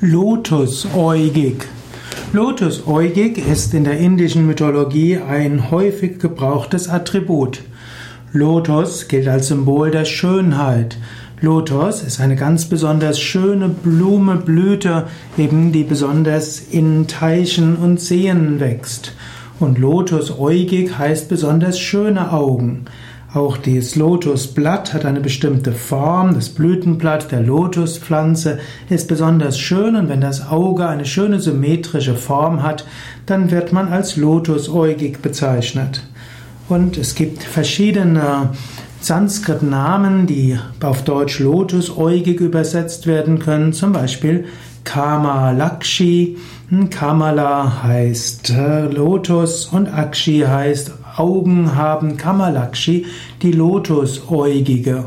Lotusäugig. Lotusäugig ist in der indischen Mythologie ein häufig gebrauchtes Attribut. Lotus gilt als Symbol der Schönheit. Lotus ist eine ganz besonders schöne Blume, Blüte, eben die besonders in Teichen und Seen wächst. Und lotusäugig heißt besonders schöne Augen. Auch das Lotusblatt hat eine bestimmte Form. Das Blütenblatt der Lotuspflanze ist besonders schön und wenn das Auge eine schöne symmetrische Form hat, dann wird man als lotusäugig bezeichnet. Und es gibt verschiedene Sanskrit-Namen, die auf Deutsch lotusäugig übersetzt werden können, zum Beispiel Kamalakshi. Kamala heißt äh, Lotus und Akshi heißt Augen haben Kamalakshi, die Lotusäugige.